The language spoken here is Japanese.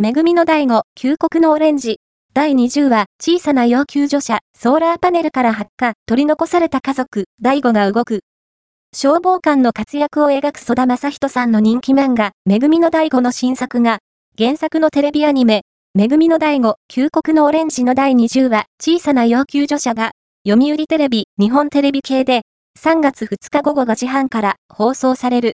めぐみの第5、旧国のオレンジ。第20話、小さな要求助者、ソーラーパネルから発火、取り残された家族、第5が動く。消防官の活躍を描く曽田正人さんの人気漫画、めぐみの第5の新作が、原作のテレビアニメ、めぐみの第5、旧国のオレンジの第20話、小さな要求助者が、読売テレビ、日本テレビ系で、3月2日午後5時半から放送される。